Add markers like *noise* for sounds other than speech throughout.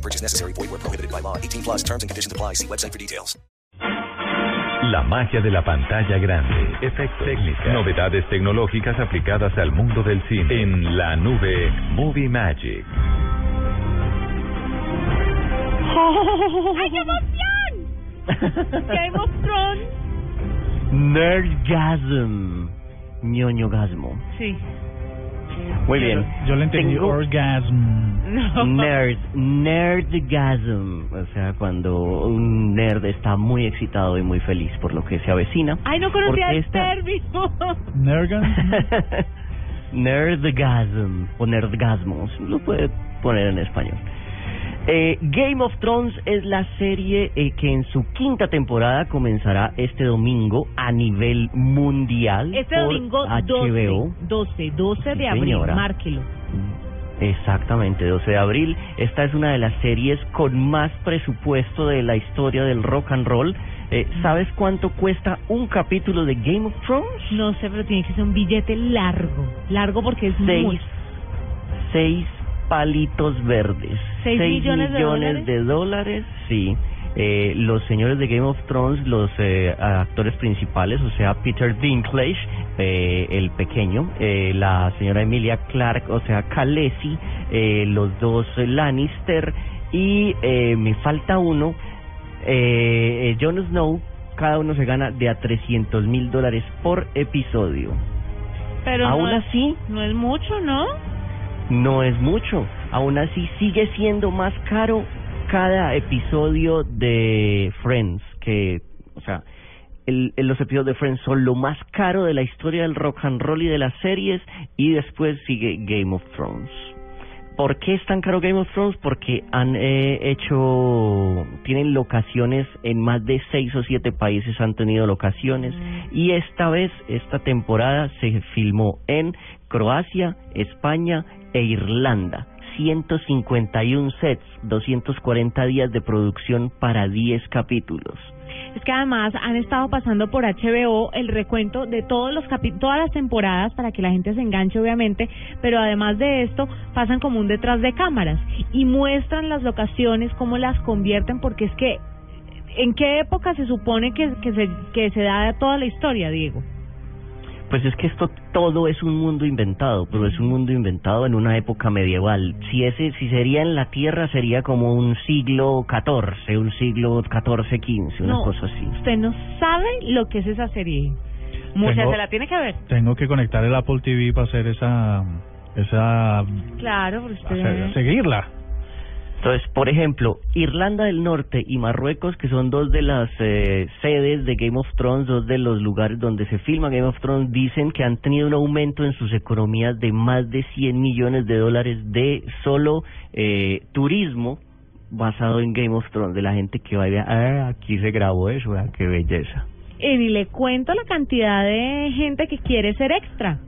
No purchase necessary. Void where prohibited by law. 18 plus terms and conditions apply. See website for details. La magia de la pantalla grande, efectos, técnicas, novedades tecnológicas aplicadas al mundo del cine. En la nube, Movie Magic. ¡Ay, qué emoción! Game of Thrones. Nerdgasm. ñoñogasmo. Sí. Muy bien. Yo le entendí Tengo- orgasm. *laughs* No. Nerd, nerdgasm, o sea, cuando un nerd está muy excitado y muy feliz por lo que se avecina. Ay, no conocía el esta- término. *laughs* Nergan. *laughs* Nerdgasm o nerdgasmos, lo puede poner en español. Eh, Game of Thrones es la serie eh, que en su quinta temporada comenzará este domingo a nivel mundial Este por domingo HBO. 12, 12, 12 Sí, de abril, señora. márquelo. Exactamente, 12 de abril. Esta es una de las series con más presupuesto de la historia del rock and roll. Eh, ¿Sabes cuánto cuesta un capítulo de Game of Thrones? No sé, pero tiene que ser un billete largo. Largo porque es Seis, muy... seis palitos verdes. ¿Seis millones de dólares? de dólares, sí. Eh, los señores de Game of Thrones, los eh, actores principales, o sea, Peter Dinklage, eh, el pequeño, eh, la señora Emilia Clark, o sea, Khaleesi, eh, los dos Lannister y eh, me falta uno, Jon Snow, cada uno se gana de a 300 mil dólares por episodio. Pero Aún no, así, no es mucho, ¿no? No es mucho. Aún así sigue siendo más caro cada episodio de Friends, que, o sea, el, el- los episodios de Friends son lo más caro de la historia del rock and roll y de las series, y después sigue Game of Thrones. ¿Por qué es tan caro Game of Thrones? Porque han eh, hecho, tienen locaciones en más de seis o siete países, han tenido locaciones, y esta vez, esta temporada se filmó en Croacia, España e Irlanda. 151 sets, 240 días de producción para 10 capítulos. Es que además han estado pasando por HBO el recuento de todos los capi todas las temporadas para que la gente se enganche obviamente, pero además de esto pasan como un detrás de cámaras y muestran las locaciones, cómo las convierten, porque es que ¿en qué época se supone que, que, se, que se da toda la historia, Diego? Pues es que esto todo es un mundo inventado, pero es un mundo inventado en una época medieval. Si ese, si sería en la Tierra, sería como un siglo XIV, un siglo XIV, XV, una No, cosa así. Usted no sabe lo que es esa serie. Mucha Tengo- se la tiene que ver. Tengo que conectar el Apple TV para hacer esa. esa Claro, pero usted... hacer- seguirla. Entonces, por ejemplo, Irlanda del Norte y Marruecos, que son dos de las eh, sedes de Game of Thrones, dos de los lugares donde se filma Game of Thrones, dicen que han tenido un aumento en sus economías de más de 100 millones de dólares de solo eh, turismo basado en Game of Thrones, de la gente que vaya, ah, aquí se grabó eso, qué belleza. Y le cuento la cantidad de gente que quiere ser extra.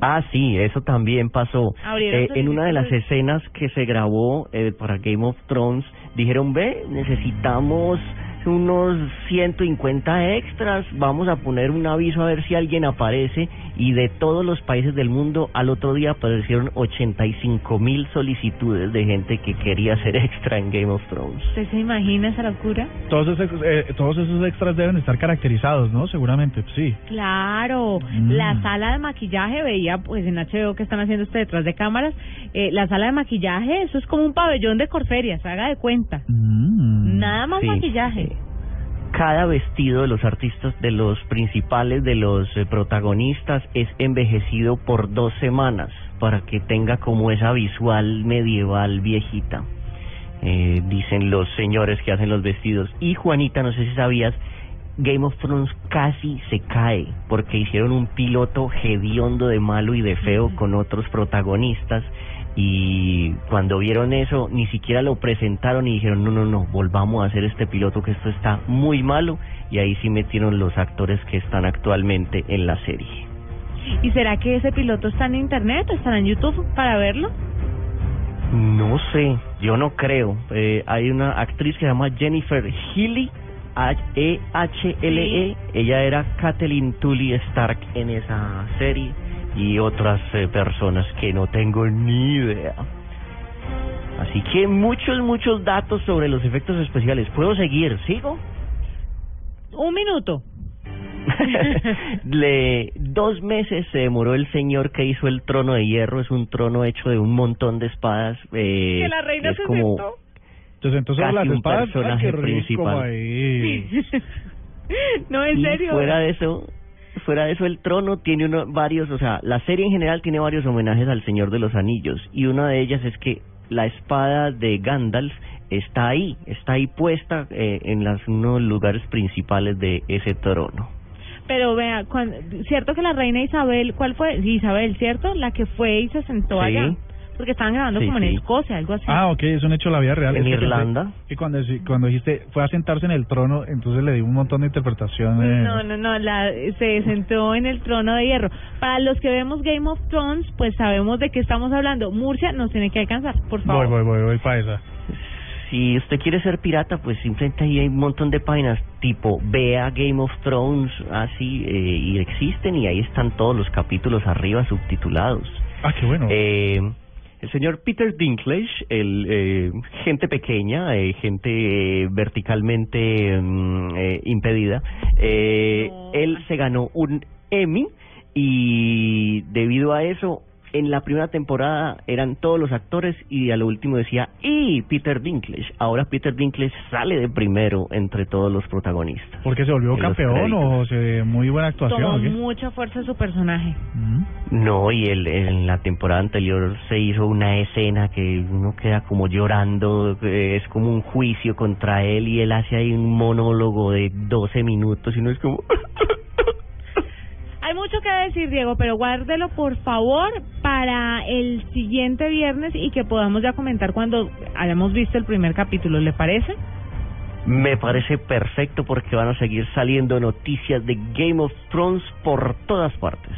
Ah, sí, eso también pasó. Eh, en una de las escenas que se grabó eh, para Game of Thrones, dijeron, ve, necesitamos unos 150 extras, vamos a poner un aviso a ver si alguien aparece y de todos los países del mundo al otro día aparecieron 85 mil solicitudes de gente que quería ser extra en Game of Thrones. ¿Usted se imagina esa locura? Todos esos, eh, todos esos extras deben estar caracterizados, ¿no? Seguramente, sí. Claro, Mm. la sala de maquillaje, veía pues en HBO que están haciendo este detrás de cámaras, eh, la sala de maquillaje, eso es como un pabellón de Corferias, haga de cuenta. Mm. Nada más Sí, maquillaje. sí. Cada vestido de los artistas, de los principales, de los eh, protagonistas, es envejecido por dos semanas para que tenga como esa visual medieval viejita. Eh, dicen los señores que hacen los vestidos. Y Juanita, no sé si sabías, Game of Thrones casi se cae porque hicieron un piloto hediondo de malo y de feo con otros protagonistas y cuando vieron eso ni siquiera lo presentaron y dijeron no no no volvamos a hacer este piloto que esto está muy malo y ahí sí metieron los actores que están actualmente en la serie ¿Y será que ese piloto está en internet? ¿Estará en YouTube para verlo? no sé yo no creo eh, hay una actriz que se llama Jennifer Healy E H L E ella era Kathleen Tully Stark en esa serie y otras eh, personas que no tengo ni idea. Así que muchos, muchos datos sobre los efectos especiales. ¿Puedo seguir? ¿Sigo? Un minuto. *laughs* Le, dos meses se demoró el señor que hizo el trono de hierro. Es un trono hecho de un montón de espadas. Eh, que la reina es se como sentó. Entonces, entonces Casi las un espadas, ay, personaje qué rico principal. *laughs* no, en y serio. fuera de eso, fuera de eso el trono tiene uno, varios, o sea, la serie en general tiene varios homenajes al Señor de los Anillos y una de ellas es que la espada de Gandalf está ahí, está ahí puesta eh, en las, uno de los lugares principales de ese trono. Pero vea, cierto que la reina Isabel, ¿cuál fue? Sí, Isabel, ¿cierto? La que fue y se sentó Sí. allá. Porque estaban grabando Sí, como en sí. Escocia, algo así. Ah, ok, es un hecho de la vida real. En Es Irlanda. que cuando, decí- cuando dijiste fue a sentarse en el trono, entonces le di un montón de interpretaciones. No, no, no, la, se sentó en el trono de hierro. Para los que vemos Game of Thrones, pues sabemos de qué estamos hablando. Murcia nos tiene que alcanzar, por favor. Voy, voy, voy, voy para esa. Si usted quiere ser pirata, pues simplemente ahí hay un montón de páginas tipo vea Game of Thrones, así, eh, y existen y ahí están todos los capítulos arriba subtitulados. Ah, qué bueno. Eh, el señor Peter Dinklage, el eh, gente pequeña, eh, gente eh, verticalmente mm, eh, impedida, eh, él se ganó un Emmy y debido a eso en la primera temporada eran todos los actores y a lo último decía y Peter Dinklage. Ahora Peter Dinklage sale de primero entre todos los protagonistas. ¿Porque se volvió campeón o se muy buena actuación? Tomó mucha fuerza su personaje. Mm. No, y él, en la temporada anterior se hizo una escena que uno queda como llorando, es como un juicio contra él y él hace ahí un monólogo de 12 minutos y uno es como... *laughs* Decir, Diego, pero guárdelo por favor para el siguiente viernes y que podamos ya comentar cuando hayamos visto el primer capítulo, ¿le parece? Me parece perfecto porque van a seguir saliendo noticias de Game of Thrones por todas partes.